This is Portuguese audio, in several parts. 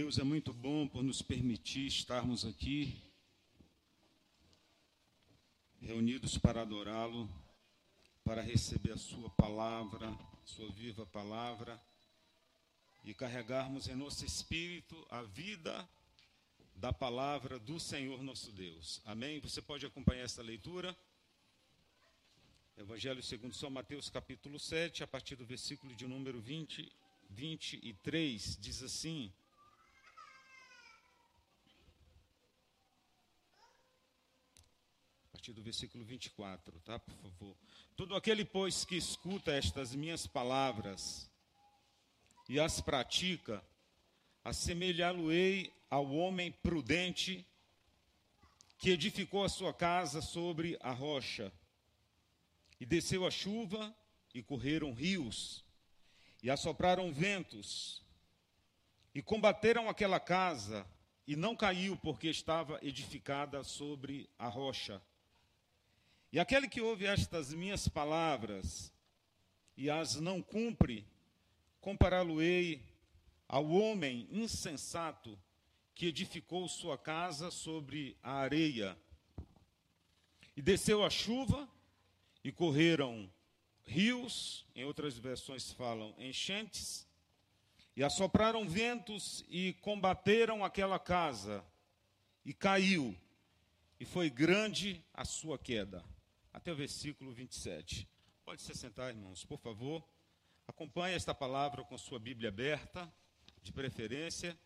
Deus é muito bom por nos permitir estarmos aqui, reunidos para adorá-lo, para receber a Sua palavra, Sua viva palavra, e carregarmos em nosso espírito a vida da palavra do Senhor nosso Deus. Amém? Você pode acompanhar essa leitura? Evangelho segundo São Mateus, capítulo 7, a partir do versículo de número 20, 23, diz assim. Partir do versículo 24, tá? Por favor. Todo aquele, pois, que escuta estas minhas palavras e as pratica, assemelhá-lo-ei ao homem prudente que edificou a sua casa sobre a rocha. E desceu a chuva, e correram rios, e assopraram ventos, e combateram aquela casa, e não caiu, porque estava edificada sobre a rocha. E aquele que ouve estas minhas palavras e as não cumpre, compará-lo-ei ao homem insensato que edificou sua casa sobre a areia. E desceu a chuva, e correram rios, em outras versões falam enchentes, e assopraram ventos e combateram aquela casa, e caiu, e foi grande a sua queda. Até o versículo 27. Pode se sentar, irmãos, por favor. Acompanhe esta palavra com sua Bíblia aberta, de preferência.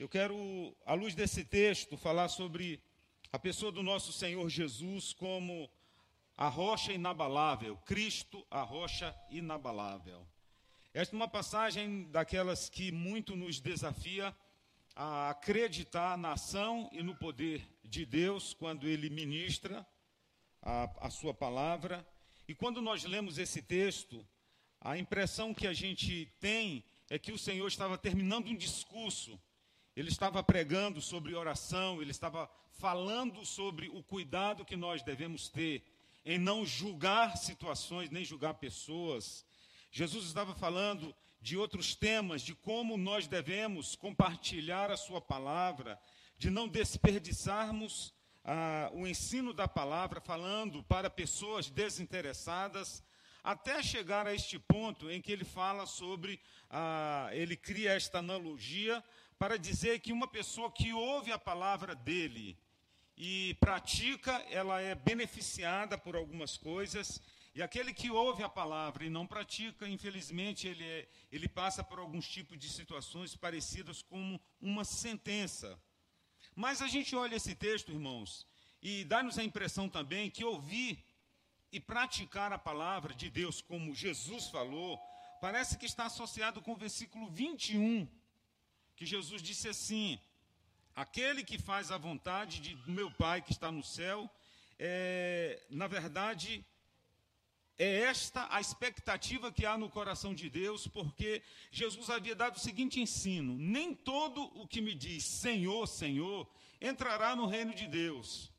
Eu quero, à luz desse texto, falar sobre a pessoa do nosso Senhor Jesus como a rocha inabalável, Cristo, a rocha inabalável. Esta é uma passagem daquelas que muito nos desafia a acreditar na ação e no poder de Deus quando Ele ministra a, a Sua palavra. E quando nós lemos esse texto, a impressão que a gente tem é que o Senhor estava terminando um discurso, ele estava pregando sobre oração, ele estava falando sobre o cuidado que nós devemos ter em não julgar situações, nem julgar pessoas. Jesus estava falando de outros temas, de como nós devemos compartilhar a Sua palavra, de não desperdiçarmos ah, o ensino da palavra, falando para pessoas desinteressadas, até chegar a este ponto em que ele fala sobre, ah, ele cria esta analogia para dizer que uma pessoa que ouve a palavra dele, e pratica, ela é beneficiada por algumas coisas, e aquele que ouve a palavra e não pratica, infelizmente, ele, é, ele passa por alguns tipos de situações parecidas com uma sentença. Mas a gente olha esse texto, irmãos, e dá-nos a impressão também que ouvir e praticar a palavra de Deus, como Jesus falou, parece que está associado com o versículo 21, que Jesus disse assim: Aquele que faz a vontade de meu Pai que está no céu, é, na verdade, é esta a expectativa que há no coração de Deus, porque Jesus havia dado o seguinte ensino: nem todo o que me diz Senhor, Senhor, entrará no reino de Deus.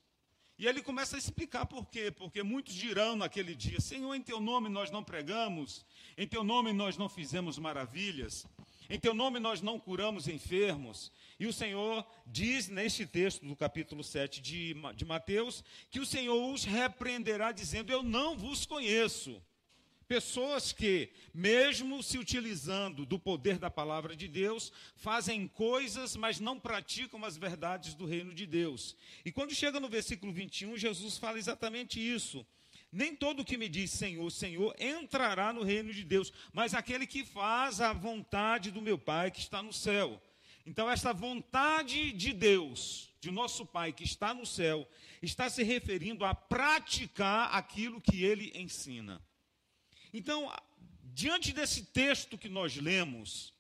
E ele começa a explicar por quê. Porque muitos dirão naquele dia: Senhor, em teu nome nós não pregamos, em teu nome nós não fizemos maravilhas. Em teu nome nós não curamos enfermos. E o Senhor diz neste texto do capítulo 7 de, de Mateus que o Senhor os repreenderá, dizendo: Eu não vos conheço. Pessoas que, mesmo se utilizando do poder da palavra de Deus, fazem coisas, mas não praticam as verdades do reino de Deus. E quando chega no versículo 21, Jesus fala exatamente isso. Nem todo que me diz Senhor, Senhor entrará no reino de Deus, mas aquele que faz a vontade do meu Pai que está no céu. Então, essa vontade de Deus, de nosso Pai que está no céu, está se referindo a praticar aquilo que ele ensina. Então, diante desse texto que nós lemos,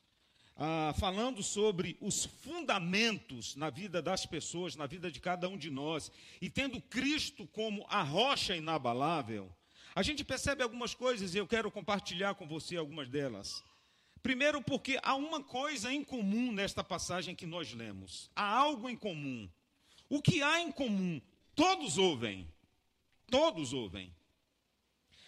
ah, falando sobre os fundamentos na vida das pessoas, na vida de cada um de nós, e tendo Cristo como a rocha inabalável, a gente percebe algumas coisas e eu quero compartilhar com você algumas delas. Primeiro, porque há uma coisa em comum nesta passagem que nós lemos. Há algo em comum. O que há em comum? Todos ouvem. Todos ouvem.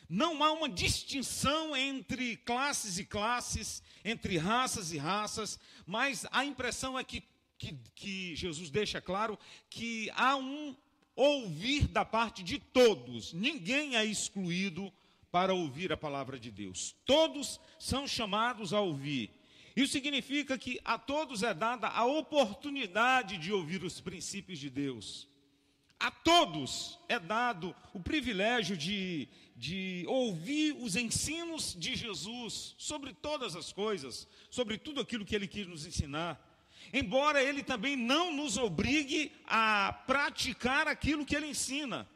Não há uma distinção entre classes e classes, entre raças e raças, mas a impressão é que, que, que Jesus deixa claro que há um ouvir da parte de todos, ninguém é excluído para ouvir a palavra de Deus. Todos são chamados a ouvir. Isso significa que a todos é dada a oportunidade de ouvir os princípios de Deus. A todos é dado o privilégio de, de ouvir os ensinos de Jesus sobre todas as coisas, sobre tudo aquilo que ele quis nos ensinar. Embora ele também não nos obrigue a praticar aquilo que ele ensina,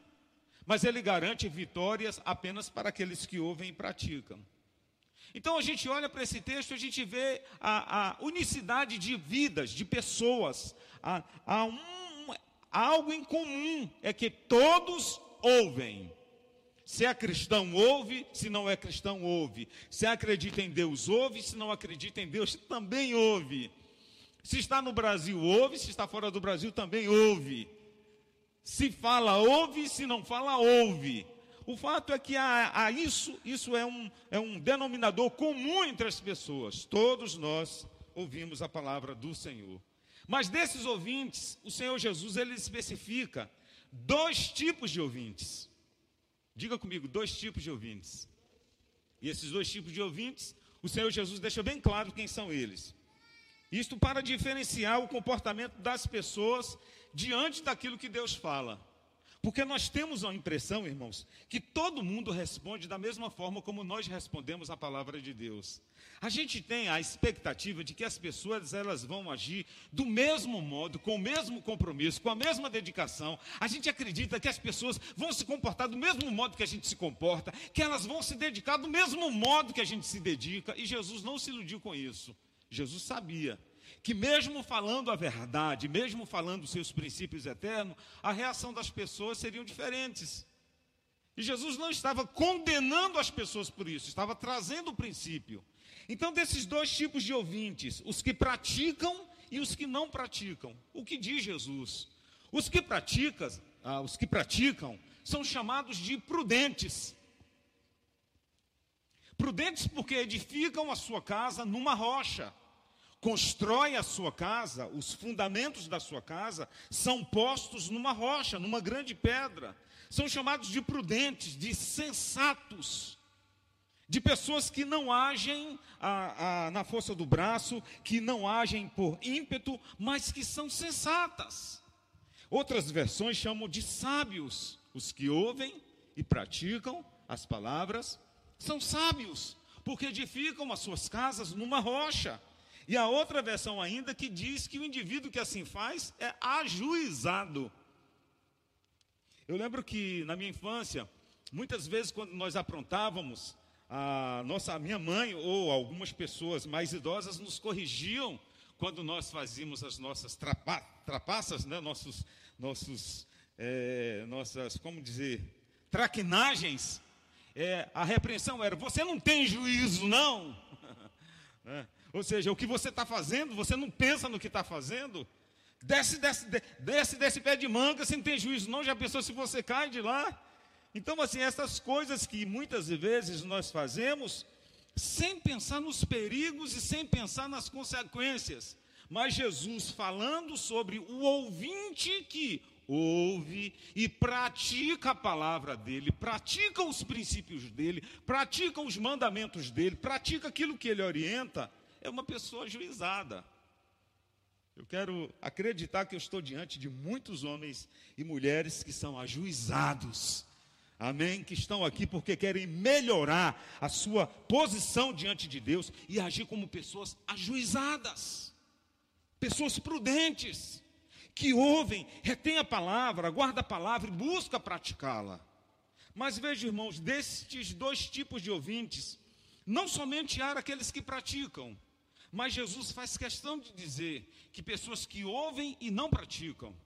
mas ele garante vitórias apenas para aqueles que ouvem e praticam. Então a gente olha para esse texto, a gente vê a, a unicidade de vidas, de pessoas, a, a um, algo em comum, é que todos ouvem. Se é cristão, ouve, se não é cristão, ouve. Se acredita em Deus, ouve, se não acredita em Deus, também ouve. Se está no Brasil, ouve, se está fora do Brasil, também ouve. Se fala, ouve, se não fala, ouve. O fato é que há, há isso, isso é um, é um denominador comum entre as pessoas. Todos nós ouvimos a palavra do Senhor. Mas desses ouvintes, o Senhor Jesus ele especifica dois tipos de ouvintes. Diga comigo, dois tipos de ouvintes. E esses dois tipos de ouvintes, o Senhor Jesus deixa bem claro quem são eles. Isto para diferenciar o comportamento das pessoas diante daquilo que Deus fala. Porque nós temos a impressão, irmãos, que todo mundo responde da mesma forma como nós respondemos a palavra de Deus. A gente tem a expectativa de que as pessoas elas vão agir do mesmo modo, com o mesmo compromisso, com a mesma dedicação. A gente acredita que as pessoas vão se comportar do mesmo modo que a gente se comporta, que elas vão se dedicar do mesmo modo que a gente se dedica, e Jesus não se iludiu com isso. Jesus sabia que mesmo falando a verdade, mesmo falando os seus princípios eternos, a reação das pessoas seriam diferentes. E Jesus não estava condenando as pessoas por isso, estava trazendo o princípio. Então, desses dois tipos de ouvintes, os que praticam e os que não praticam, o que diz Jesus? Os que praticam, ah, os que praticam são chamados de prudentes. Prudentes porque edificam a sua casa numa rocha constrói a sua casa, os fundamentos da sua casa são postos numa rocha, numa grande pedra. São chamados de prudentes, de sensatos, de pessoas que não agem a, a, na força do braço, que não agem por ímpeto, mas que são sensatas. Outras versões chamam de sábios, os que ouvem e praticam as palavras, são sábios, porque edificam as suas casas numa rocha. E a outra versão ainda que diz que o indivíduo que assim faz é ajuizado. Eu lembro que na minha infância, muitas vezes quando nós aprontávamos, a nossa a minha mãe ou algumas pessoas mais idosas nos corrigiam quando nós fazíamos as nossas trapa, trapaças, né? nossos, nossos, é, nossas, como dizer, traquinagens. É, a repreensão era: você não tem juízo, não. Ou seja, o que você está fazendo, você não pensa no que está fazendo. Desce, desce, desce desse pé de manga, você não tem juízo, não. Já pensou se você cai de lá? Então, assim, essas coisas que muitas vezes nós fazemos, sem pensar nos perigos e sem pensar nas consequências. Mas Jesus falando sobre o ouvinte que ouve e pratica a palavra dele, pratica os princípios dele, pratica os mandamentos dele, pratica aquilo que ele orienta é uma pessoa ajuizada. Eu quero acreditar que eu estou diante de muitos homens e mulheres que são ajuizados. Amém? Que estão aqui porque querem melhorar a sua posição diante de Deus e agir como pessoas ajuizadas. Pessoas prudentes, que ouvem, retêm a palavra, guardam a palavra e buscam praticá-la. Mas veja, irmãos, destes dois tipos de ouvintes, não somente há aqueles que praticam, mas Jesus faz questão de dizer que pessoas que ouvem e não praticam.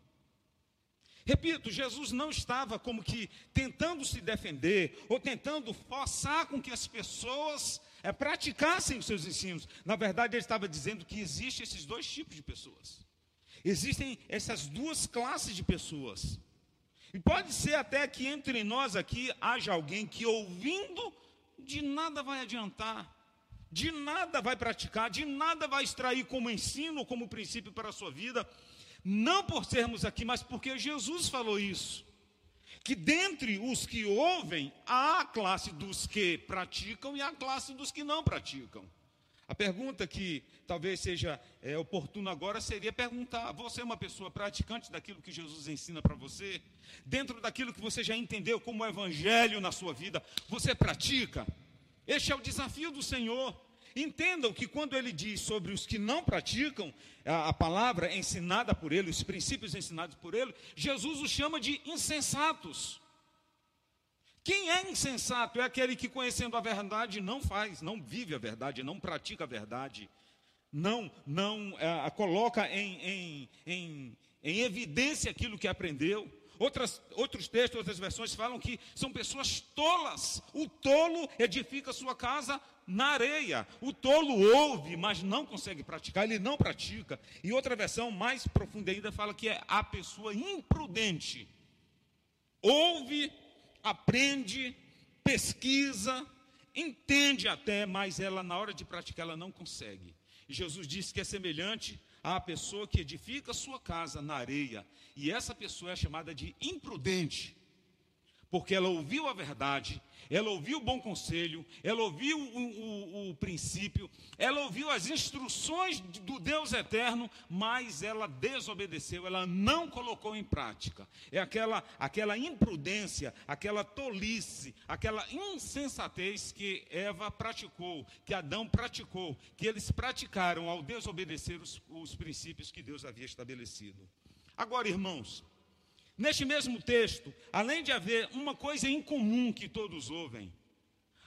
Repito, Jesus não estava como que tentando se defender ou tentando forçar com que as pessoas é, praticassem os seus ensinos. Na verdade, ele estava dizendo que existem esses dois tipos de pessoas. Existem essas duas classes de pessoas. E pode ser até que entre nós aqui haja alguém que ouvindo de nada vai adiantar, de nada vai praticar, de nada vai extrair como ensino, como princípio para a sua vida, não por sermos aqui, mas porque Jesus falou isso. Que dentre os que ouvem, há a classe dos que praticam e a classe dos que não praticam. A pergunta que talvez seja é, oportuna agora seria perguntar: você é uma pessoa praticante daquilo que Jesus ensina para você? Dentro daquilo que você já entendeu como evangelho na sua vida, você pratica? Este é o desafio do Senhor. Entendam que quando ele diz sobre os que não praticam a, a, palavra ensinada por ele, os princípios ensinados por ele, Jesus os chama de insensatos. Quem é insensato é aquele que, conhecendo a verdade, não faz, não vive a verdade, não pratica a verdade, não, não é, coloca em, em, em, em evidência aquilo que aprendeu. Outras, outros textos, outras versões falam que são pessoas tolas. O tolo edifica sua casa na areia. O tolo ouve, mas não consegue praticar, ele não pratica. E outra versão mais profunda ainda fala que é a pessoa imprudente. Ouve, aprende, pesquisa, entende até, mas ela na hora de praticar ela não consegue. E Jesus disse que é semelhante à pessoa que edifica sua casa na areia, e essa pessoa é chamada de imprudente, porque ela ouviu a verdade, ela ouviu o bom conselho, ela ouviu o, o, o, princípio, ela ouviu as instruções do Deus eterno, mas ela desobedeceu, ela não colocou em prática. É aquela, aquela imprudência, aquela tolice, aquela insensatez que Eva praticou, que Adão praticou, que eles praticaram ao desobedecer os, os princípios que Deus havia estabelecido. Agora, irmãos, Neste mesmo texto, além de haver uma coisa em comum que todos ouvem,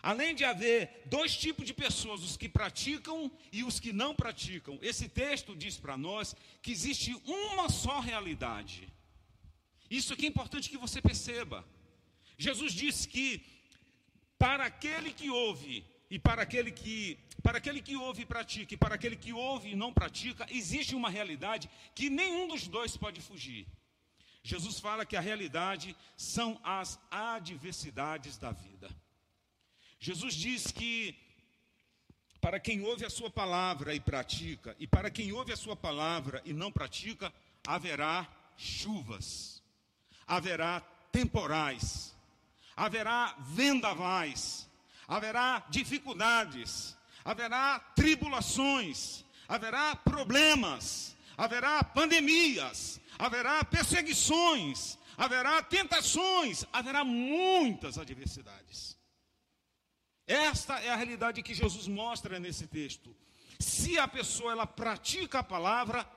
além de haver dois tipos de pessoas, os que praticam e os que não praticam, esse texto diz para nós que existe uma só realidade. Isso aqui é importante que você perceba. Jesus disse que para aquele que ouve e para aquele que para aquele que ouve e pratica e para aquele que ouve e não pratica, existe uma realidade que nenhum dos dois pode fugir. Jesus fala que a realidade são as adversidades da vida. Jesus diz que para quem ouve a sua palavra e pratica, e para quem ouve a sua palavra e não pratica, haverá chuvas, haverá temporais, haverá vendavais, haverá dificuldades, haverá tribulações, haverá problemas, haverá pandemias, haverá perseguições, haverá tentações, haverá muitas adversidades. Esta é a realidade que Jesus mostra nesse texto. Se a pessoa ela pratica a palavra,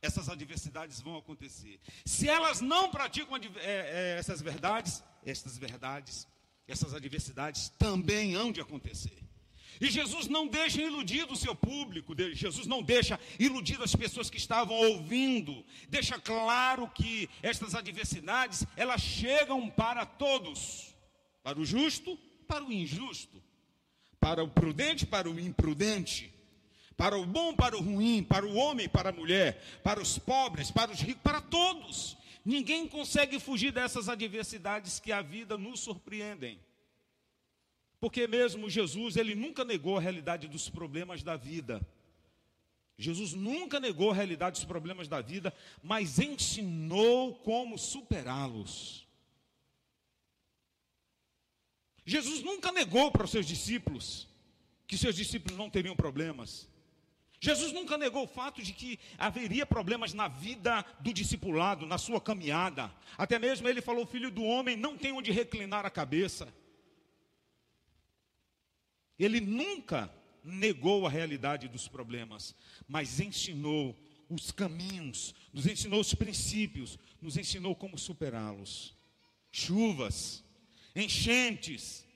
essas adversidades vão acontecer. Se elas não praticam é, é, essas verdades, essas verdades, essas adversidades também hão de acontecer. E Jesus não deixa iludido o seu público, Jesus não deixa iludido as pessoas que estavam ouvindo. Deixa claro que estas adversidades, elas chegam para todos. Para o justo, para o injusto. Para o prudente, para o imprudente. Para o bom, para o ruim, para o homem, para a mulher, para os pobres, para os ricos, para todos. Ninguém consegue fugir dessas adversidades que a vida nos surpreendem. Porque mesmo Jesus, ele nunca negou a realidade dos problemas da vida. Jesus nunca negou a realidade dos problemas da vida, mas ensinou como superá-los. Jesus nunca negou para os seus discípulos que seus discípulos não teriam problemas. Jesus nunca negou o fato de que haveria problemas na vida do discipulado, na sua caminhada. Até mesmo ele falou: Filho do homem não tem onde reclinar a cabeça. Ele nunca negou a realidade dos problemas, mas ensinou os caminhos, nos ensinou os princípios, nos ensinou como superá-los. Chuvas, enchentes,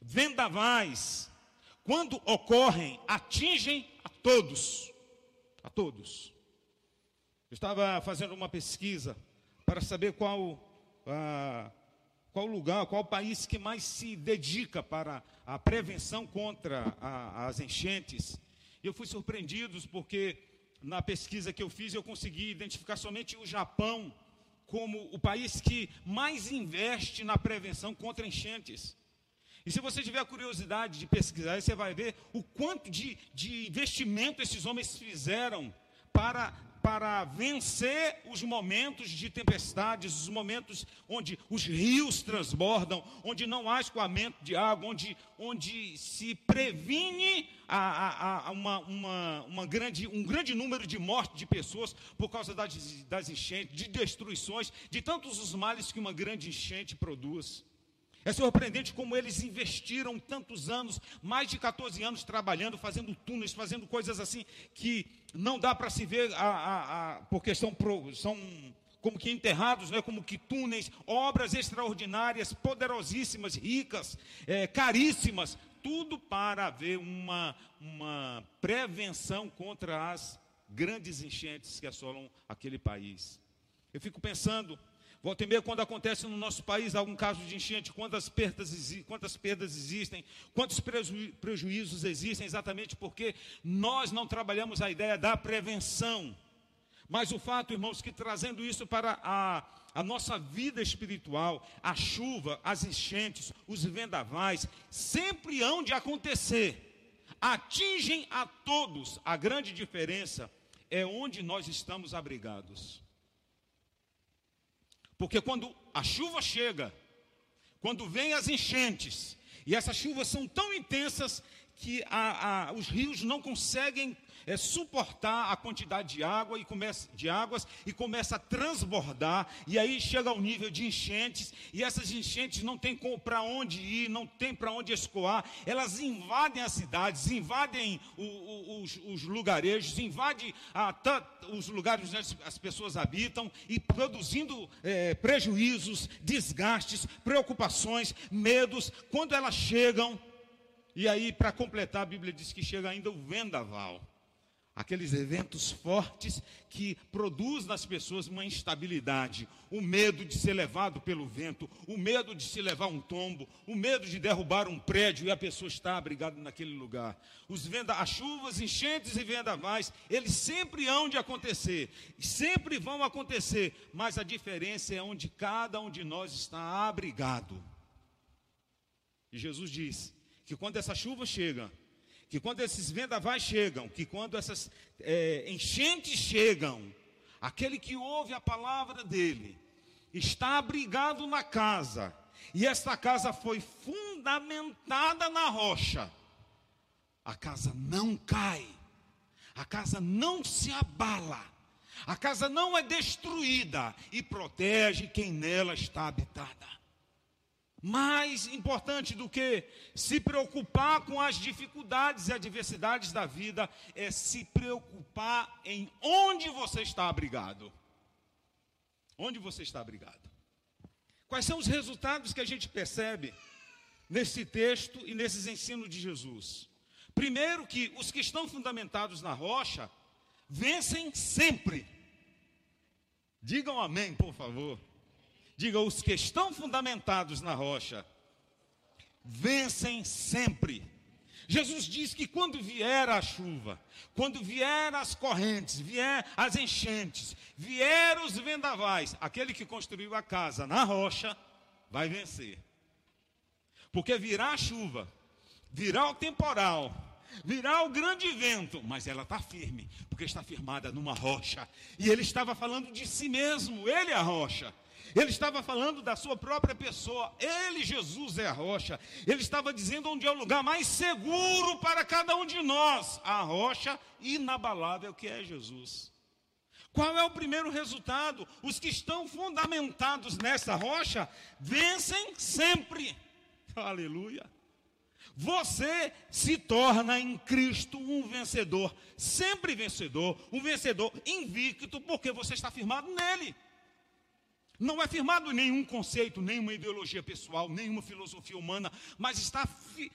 vendavais, quando ocorrem, atingem a todos. A todos. Eu estava fazendo uma pesquisa para saber qual a, qual lugar, qual país que mais se dedica para a prevenção contra a, as enchentes. Eu fui surpreendido porque na pesquisa que eu fiz eu consegui identificar somente o Japão como o país que mais investe na prevenção contra enchentes. E se você tiver a curiosidade de pesquisar, você vai ver o quanto de, de investimento esses homens fizeram para para vencer os momentos de tempestades, os momentos onde os rios transbordam, onde não há escoamento de água, onde, onde se previne a, a, a uma, uma, uma, grande, um grande número de mortes de pessoas por causa das, das enchentes, de destruições, de tantos os males que uma grande enchente produz. É surpreendente como eles investiram tantos anos, mais de 14 anos trabalhando, fazendo túneis, fazendo coisas assim que não dá para se ver a, a, a, porque são, são como que enterrados, né, como que túneis, obras extraordinárias, poderosíssimas, ricas, é, caríssimas, tudo para haver uma, uma prevenção contra as grandes enchentes que assolam aquele país. Eu fico pensando Volta e meia, quando acontece no nosso país algum caso de enchente, quantas perdas, quantas perdas existem, quantos preju, prejuízos existem, exatamente porque nós não trabalhamos a ideia da prevenção. Mas o fato, irmãos, que trazendo isso para a, a nossa vida espiritual, a chuva, as enchentes, os vendavais, sempre hão de acontecer, atingem a todos. A grande diferença é onde nós estamos abrigados. Porque quando a chuva chega, quando vem as enchentes, e essas chuvas são tão intensas que a, a, os rios não conseguem é, suportar a quantidade de água e começa, de águas e começa a transbordar e aí chega ao nível de enchentes e essas enchentes não tem para onde ir, não tem para onde escoar, elas invadem as cidades, invadem o, o, os, os, lugarejos, invadem a, os lugares onde as pessoas habitam e produzindo é, prejuízos, desgastes, preocupações, medos. Quando elas chegam, e aí, para completar, a Bíblia diz que chega ainda o vendaval. Aqueles eventos fortes que produzem nas pessoas uma instabilidade, o medo de ser levado pelo vento, o medo de se levar um tombo, o medo de derrubar um prédio e a pessoa estar abrigada naquele lugar. Os venda, as chuvas, enchentes e vendavais, eles sempre hão de acontecer, sempre vão acontecer, mas a diferença é onde cada um de nós está abrigado. E Jesus diz que quando essa chuva chega, que quando esses vendavais chegam, que quando essas é, enchentes chegam, aquele que ouve a palavra dele está abrigado na casa, e esta casa foi fundamentada na rocha, a casa não cai, a casa não se abala, a casa não é destruída e protege quem nela está habitada. Mais importante do que se preocupar com as dificuldades e adversidades da vida é se preocupar em onde você está abrigado. Onde você está abrigado. Quais são os resultados que a gente percebe nesse texto e nesses ensinos de Jesus? Primeiro, que os que estão fundamentados na rocha vencem sempre. Digam amém, por favor. Diga, os que estão fundamentados na rocha vencem sempre. Jesus diz que quando vier a chuva, quando vier as correntes, vier as enchentes, vier os vendavais, aquele que construiu a casa na rocha vai vencer. Porque virá a chuva, virá o temporal, virá o grande vento, mas ela está firme, porque está firmada numa rocha. E ele estava falando de si mesmo, ele é a rocha. Ele estava falando da sua própria pessoa. Ele, Jesus, é a rocha. Ele estava dizendo onde é o lugar mais seguro para cada um de nós. A rocha inabalável que é Jesus. Qual é o primeiro resultado? Os que estão fundamentados nessa rocha vencem sempre. Aleluia. Você se torna em Cristo um vencedor, sempre vencedor, um vencedor invicto, porque você está firmado nele. Não é firmado nenhum conceito, nenhuma ideologia pessoal, nenhuma filosofia humana, mas está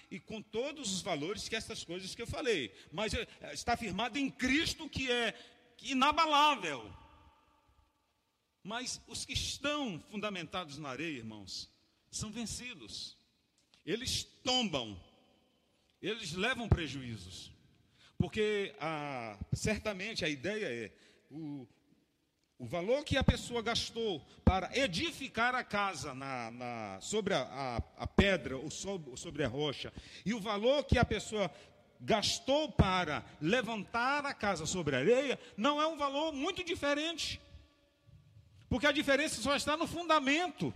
e com todos os valores que essas coisas que eu falei, mas é, está firmado em Cristo que é inabalável. Mas os que estão fundamentados na areia, irmãos, são vencidos. Eles tombam, eles levam prejuízos. Porque a, certamente a ideia é: o, o valor que a pessoa gastou para edificar a casa na, na, sobre a, a, a, pedra ou sobre, sobre a rocha, e o valor que a pessoa gastou para levantar a casa sobre a areia, não é um valor muito diferente. Porque a diferença só está no fundamento.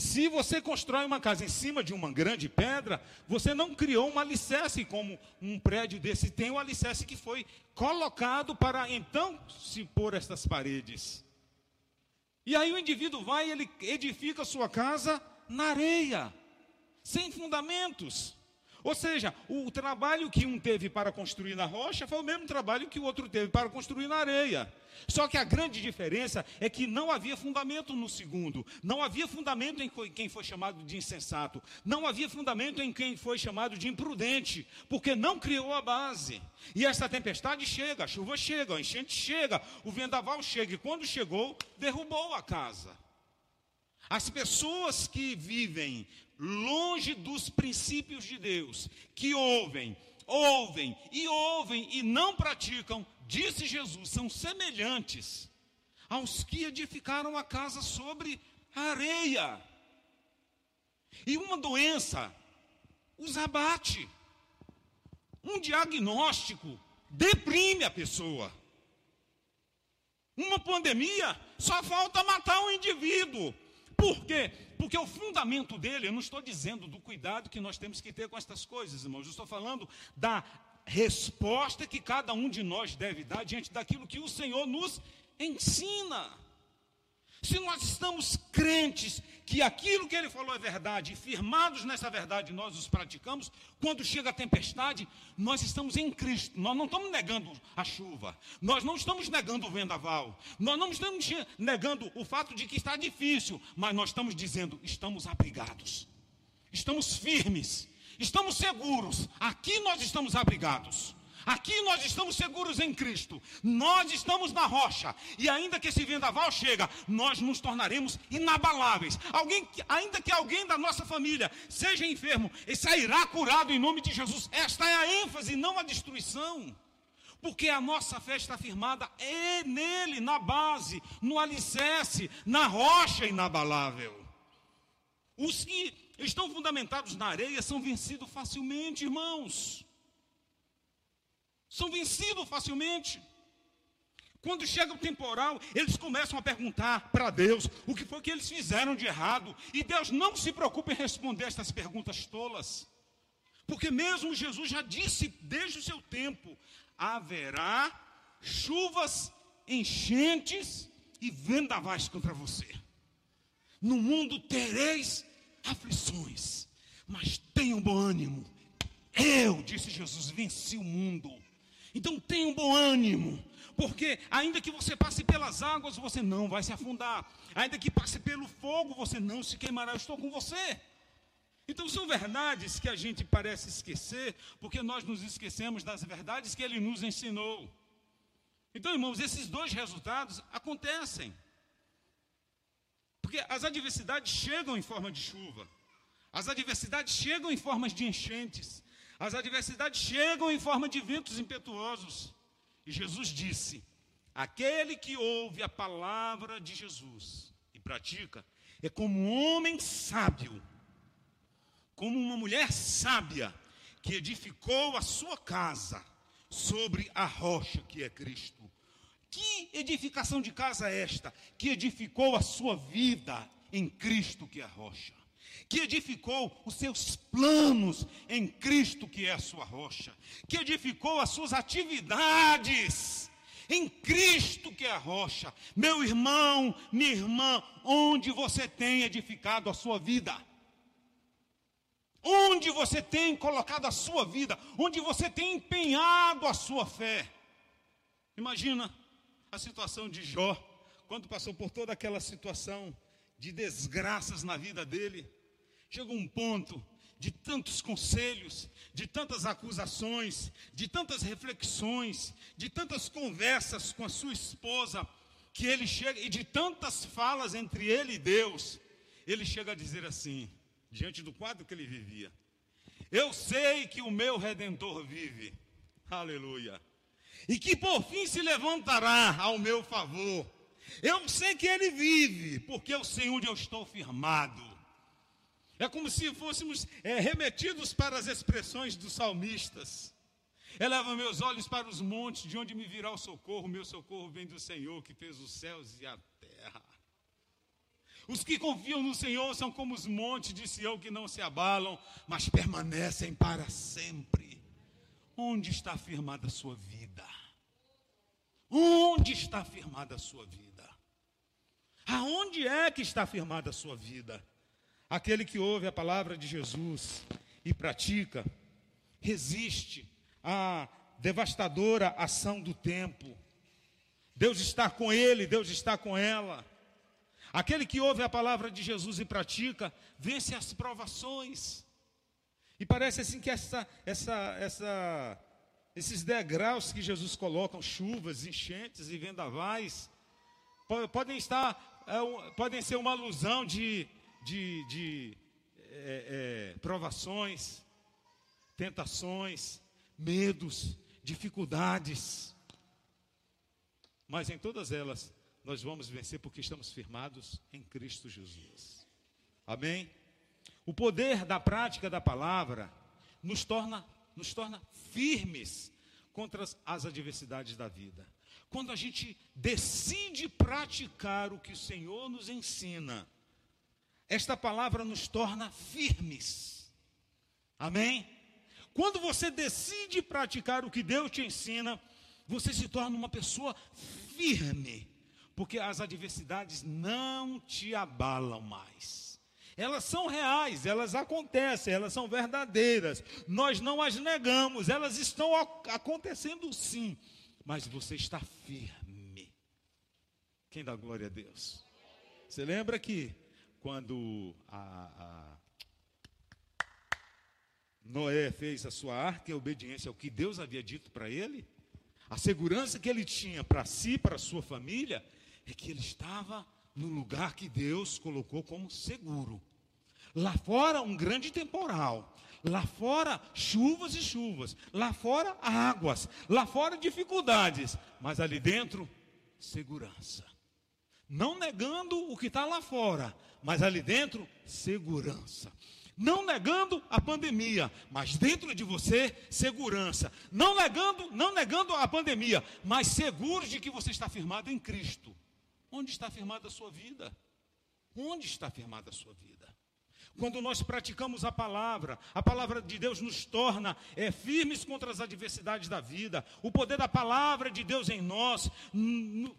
Se você constrói uma casa em cima de uma grande pedra, você não criou um alicerce como um prédio desse tem o um alicerce que foi colocado para então se pôr estas paredes. E aí o indivíduo vai ele edifica sua casa na areia, sem fundamentos. Ou seja, o trabalho que um teve para construir na rocha foi o mesmo trabalho que o outro teve para construir na areia. Só que a grande diferença é que não havia fundamento no segundo, não havia fundamento em quem foi chamado de insensato, não havia fundamento em quem foi chamado de imprudente, porque não criou a base. E essa tempestade chega, a chuva chega, a enchente chega, o vendaval chega, e quando chegou, derrubou a casa. As pessoas que vivem longe dos princípios de Deus, que ouvem, ouvem e ouvem e não praticam, disse Jesus, são semelhantes aos que edificaram a casa sobre a areia. E uma doença os abate. Um diagnóstico deprime a pessoa. Uma pandemia só falta matar um indivíduo. Por quê? Porque o fundamento dele, eu não estou dizendo do cuidado que nós temos que ter com estas coisas, irmãos, eu estou falando da resposta que cada um de nós deve dar diante daquilo que o Senhor nos ensina. Se nós estamos crentes que aquilo que ele falou é verdade, firmados nessa verdade nós os praticamos, quando chega a tempestade, nós estamos em Cristo. Nós não estamos negando a chuva, nós não estamos negando o vendaval, nós não estamos negando o fato de que está difícil, mas nós estamos dizendo, estamos abrigados, estamos firmes, estamos seguros, aqui nós estamos abrigados. Aqui nós estamos seguros em Cristo. Nós estamos na rocha. E ainda que esse vendaval chega, nós nos tornaremos inabaláveis. Alguém, ainda que alguém da nossa família seja enfermo, e sairá curado em nome de Jesus. Esta é a ênfase, não a destruição. Porque a nossa fé está firmada é nele, na base, no alicerce, na rocha inabalável. Os que estão fundamentados na areia são vencidos facilmente, irmãos são vencidos facilmente. Quando chega o temporal, eles começam a perguntar para Deus o que foi que eles fizeram de errado. E Deus não se preocupa em responder estas perguntas tolas. Porque mesmo Jesus já disse desde o seu tempo: haverá chuvas, enchentes e vendavais contra você. No mundo tereis aflições, mas tenham bom ânimo. Eu, disse Jesus, venci o mundo. Então tenha um bom ânimo, porque ainda que você passe pelas águas, você não vai se afundar. Ainda que passe pelo fogo, você não se queimará. Eu estou com você. Então são verdades que a gente parece esquecer, porque nós nos esquecemos das verdades que ele nos ensinou. Então, irmãos, esses dois resultados acontecem. Porque as adversidades chegam em forma de chuva. As adversidades chegam em formas de enchentes. As adversidades chegam em forma de ventos impetuosos. E Jesus disse: Aquele que ouve a palavra de Jesus e pratica, é como um homem sábio, como uma mulher sábia, que edificou a sua casa sobre a rocha que é Cristo. Que edificação de casa é esta? Que edificou a sua vida em Cristo, que é a rocha que edificou os seus planos em Cristo, que é a sua rocha, que edificou as suas atividades em Cristo, que é a rocha. Meu irmão, minha irmã, onde você tem edificado a sua vida? Onde você tem colocado a sua vida? Onde você tem empenhado a sua fé? Imagina a situação de Jó, quando passou por toda aquela situação de desgraças na vida dele chegou um ponto de tantos conselhos, de tantas acusações, de tantas reflexões, de tantas conversas com a sua esposa, que ele chega, e de tantas falas entre ele e Deus, ele chega a dizer assim, diante do quadro que ele vivia: Eu sei que o meu redentor vive, aleluia. e que por fim se levantará ao meu favor. Eu sei que ele vive, porque eu sei onde eu estou firmado. É como se fôssemos é, remetidos para as expressões dos salmistas. Eleva meus olhos para os montes, de onde me virá o socorro. Meu socorro vem do Senhor, que fez os céus e a terra. Os que confiam no Senhor são como os montes de Sião que não se abalam, mas permanecem para sempre. Onde está firmada a sua vida? Onde está firmada a sua vida? Aonde é que está firmada a sua vida? Aquele que ouve a palavra de Jesus e pratica, resiste à devastadora ação do tempo. Deus está com ele, Deus está com ela. Aquele que ouve a palavra de Jesus e pratica, vence as provações. E parece assim que essa, essa, essa, esses degraus que Jesus coloca, chuvas, enchentes e vendavais, podem estar, é, podem ser uma alusão de de, de é, é, provações, tentações, medos, dificuldades. Mas em todas elas, nós vamos vencer porque estamos firmados em Cristo Jesus. Amém? O poder da prática da palavra nos torna, nos torna firmes contra as, as adversidades da vida. Quando a gente decide praticar o que o Senhor nos ensina, esta palavra nos torna firmes. Amém? Quando você decide praticar o que Deus te ensina, você se torna uma pessoa firme, porque as adversidades não te abalam mais. Elas são reais, elas acontecem, elas são verdadeiras. Nós não as negamos, elas estão acontecendo sim, mas você está firme. Quem dá glória a Deus? Você lembra que quando a, a Noé fez a sua arca em obediência ao que Deus havia dito para ele, a segurança que ele tinha para si, para sua família, é que ele estava no lugar que Deus colocou como seguro. Lá fora, um grande temporal. Lá fora, chuvas e chuvas. Lá fora, águas. Lá fora, dificuldades. Mas ali dentro, segurança. Não negando o que está lá fora, mas ali dentro, segurança. Não negando a pandemia, mas dentro de você, segurança. Não negando, não negando a pandemia, mas seguro de que você está firmado em Cristo. Onde está firmada a sua vida? Onde está firmada a sua vida? Quando nós praticamos a palavra, a palavra de Deus nos torna é, firmes contra as adversidades da vida. O poder da palavra de Deus em nós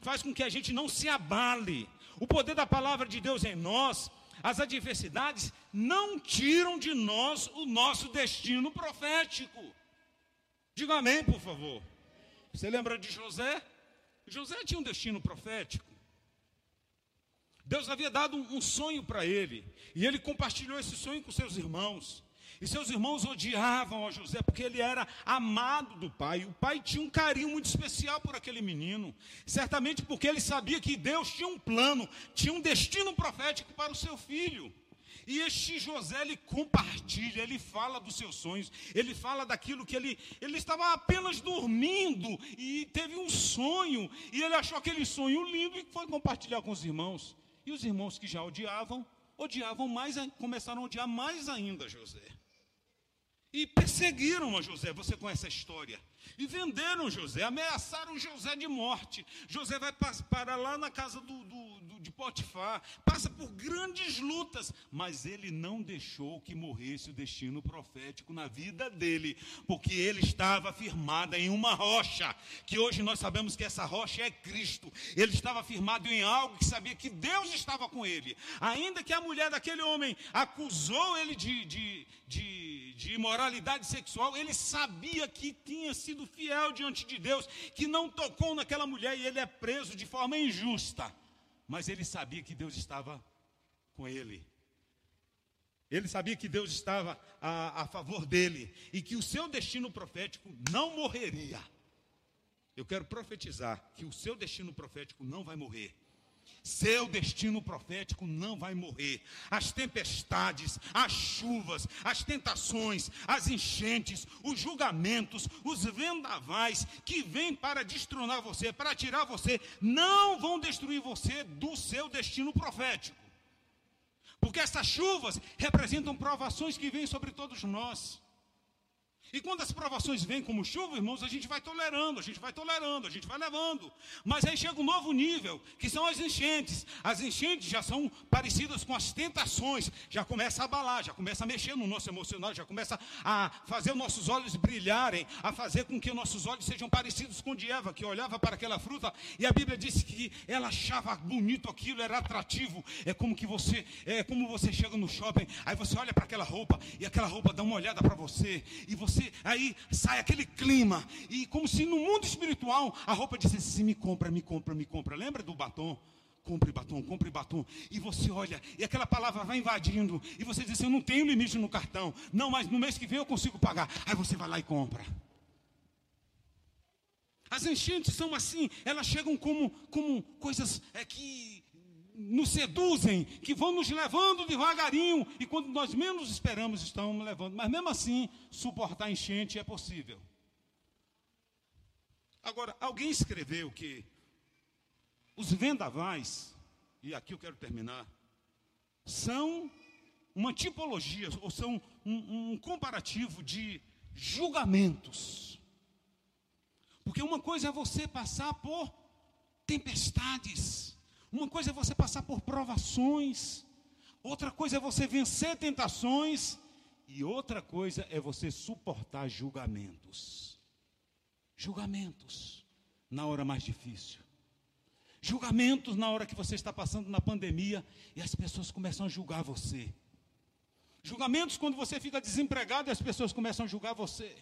faz com que a gente não se abale. O poder da palavra de Deus em nós, as adversidades não tiram de nós o nosso destino profético. Diga amém, por favor. Você lembra de José? José tinha um destino profético. Deus havia dado um, sonho para ele, e ele compartilhou esse sonho com seus irmãos. E seus irmãos odiavam a José porque ele era amado do pai. O pai tinha um carinho muito especial por aquele menino. Certamente porque ele sabia que Deus tinha um plano, tinha um destino profético para o seu filho. E este José, ele compartilha, ele fala dos seus sonhos, ele fala daquilo que ele, ele estava apenas dormindo e teve um sonho, e ele achou aquele sonho lindo e foi compartilhar com os irmãos. E os irmãos que já odiavam, odiavam mais, começaram a odiar mais ainda José. E perseguiram a José, você conhece a história. E venderam José, ameaçaram José de morte. José vai parar lá na casa do, do, de Potifar, passa por grandes lutas, mas ele não deixou que morresse o destino profético na vida dele, porque ele estava firmado em uma rocha, que hoje nós sabemos que essa rocha é Cristo. Ele estava firmado em algo que sabia que Deus estava com ele, ainda que a mulher daquele homem acusou ele de, de, de, de imoralidade sexual, ele sabia que tinha sido fiel diante de Deus, que não tocou naquela mulher e ele é preso de forma injusta. Mas ele sabia que Deus estava com ele. Ele sabia que Deus estava a, a favor dele e que o seu destino profético não morreria. Eu quero profetizar que o seu destino profético não vai morrer. Seu destino profético não vai morrer. As tempestades, as chuvas, as tentações, as enchentes, os julgamentos, os vendavais que vêm para destronar você, para tirar você, não vão destruir você do seu destino profético. Porque essas chuvas representam provações que vêm sobre todos nós. E quando as provações vêm como chuva, irmãos, a gente vai tolerando, a gente vai tolerando, a gente vai levando. Mas aí chega um novo nível, que são as enchentes. As enchentes já são parecidas com as tentações, já começa a abalar, já começa a mexer no nosso emocional, já começa a fazer os nossos olhos brilharem, a fazer com que nossos olhos sejam parecidos com o de Eva, que olhava para aquela fruta e a Bíblia disse que ela achava bonito aquilo, era atrativo. É como que você, é como você chega no shopping, aí você olha para aquela roupa e aquela roupa dá uma olhada para você e você você, aí sai aquele clima, e como se no mundo espiritual a roupa dissesse assim: me compra, me compra, me compra. Lembra do batom? Compre batom, compre batom. E você olha, e aquela palavra vai invadindo, e você diz assim: eu não tenho limite no cartão. Não, mas no mês que vem eu consigo pagar. Aí você vai lá e compra. As enchentes são assim, elas chegam como, como coisas é, que nos seduzem, que vão nos levando devagarinho, e quando nós menos esperamos, estão levando. Mas mesmo assim, suportar enchente é possível. Agora, alguém escreveu que os vendavais, e aqui eu quero terminar, são uma tipologia, ou são um, um comparativo de julgamentos. Porque uma coisa é você passar por tempestades, uma coisa é você passar por provações, outra coisa é você vencer tentações, e outra coisa é você suportar julgamentos. Julgamentos na hora mais difícil. Julgamentos na hora que você está passando na pandemia e as pessoas começam a julgar você. Julgamentos quando você fica desempregado e as pessoas começam a julgar você.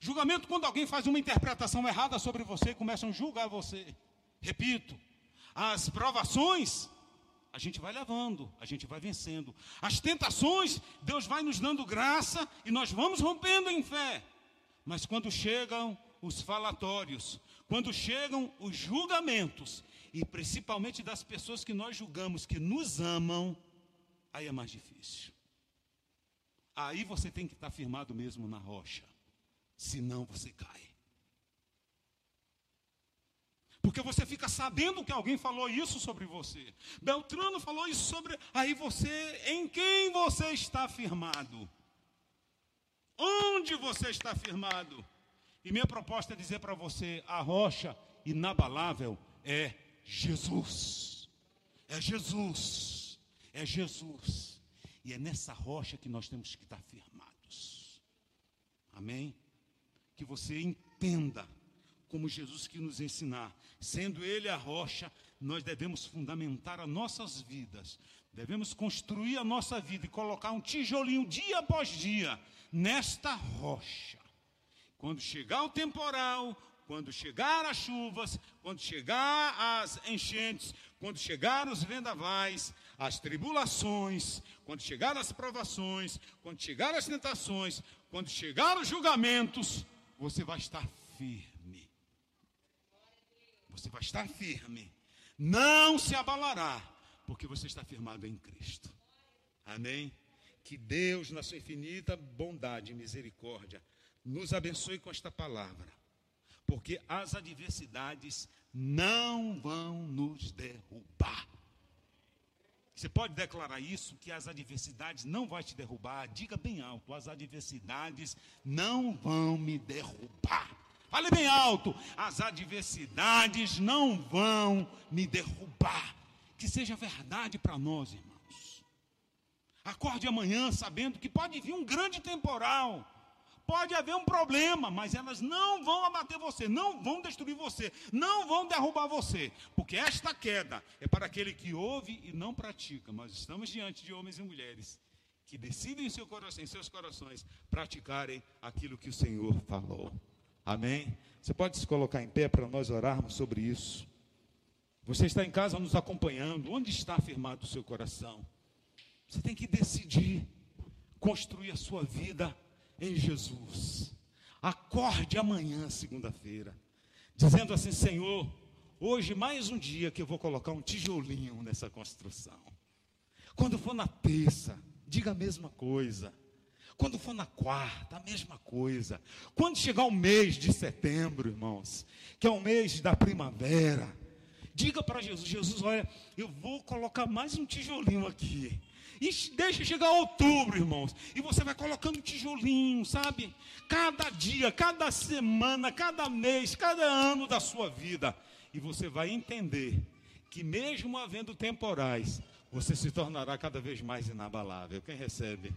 Julgamento quando alguém faz uma interpretação errada sobre você e começam a julgar você. Repito, as provações a gente vai levando, a gente vai vencendo. As tentações, Deus vai nos dando graça e nós vamos rompendo em fé. Mas quando chegam os falatórios, quando chegam os julgamentos, e principalmente das pessoas que nós julgamos que nos amam, aí é mais difícil. Aí você tem que estar firmado mesmo na rocha, senão você cai. Porque você fica sabendo que alguém falou isso sobre você. Beltrano falou isso sobre. Aí você, em quem você está firmado? Onde você está firmado? E minha proposta é dizer para você: a rocha inabalável é Jesus. É Jesus. É Jesus. E é nessa rocha que nós temos que estar firmados. Amém? Que você entenda como Jesus que nos ensinar. Sendo Ele a rocha, nós devemos fundamentar as nossas vidas, devemos construir a nossa vida e colocar um tijolinho dia após dia nesta rocha. Quando chegar o temporal, quando chegar as chuvas, quando chegar as enchentes, quando chegar os vendavais, as tribulações, quando chegar as provações, quando chegar as tentações, quando chegar os julgamentos, você vai estar firme. Você vai estar firme. Não se abalará, porque você está firmado em Cristo. Amém? Que Deus, na sua infinita bondade e misericórdia, nos abençoe com esta palavra. Porque as adversidades não vão nos derrubar. Você pode declarar isso, que as adversidades não vão te derrubar. Diga bem alto: as adversidades não vão me derrubar. Fale bem alto: as adversidades não vão me derrubar. Que seja verdade para nós, irmãos. Acorde amanhã sabendo que pode vir um grande temporal. Pode haver um problema, mas elas não vão abater você, não vão destruir você, não vão derrubar você, porque esta queda é para aquele que ouve e não pratica. Mas estamos diante de homens e mulheres que decidem em, seu coração, em seus corações praticarem aquilo que o Senhor falou. Amém? Você pode se colocar em pé para nós orarmos sobre isso. Você está em casa nos acompanhando. Onde está afirmado o seu coração? Você tem que decidir construir a sua vida em Jesus. Acorde amanhã, segunda-feira, dizendo assim: Senhor, Hoje, mais um dia que eu vou colocar um tijolinho nessa construção. Quando for na terça, diga a mesma coisa. Quando for na quarta, a mesma coisa. Quando chegar o mês de setembro, irmãos, que é o mês da primavera, diga para Jesus: Jesus, olha, eu vou colocar mais um tijolinho aqui. E deixa chegar outubro, irmãos. E você vai colocando tijolinho, sabe? Cada dia, cada semana, cada mês, cada ano da sua vida. E você vai entender que, mesmo havendo temporais, você se tornará cada vez mais inabalável. Quem recebe?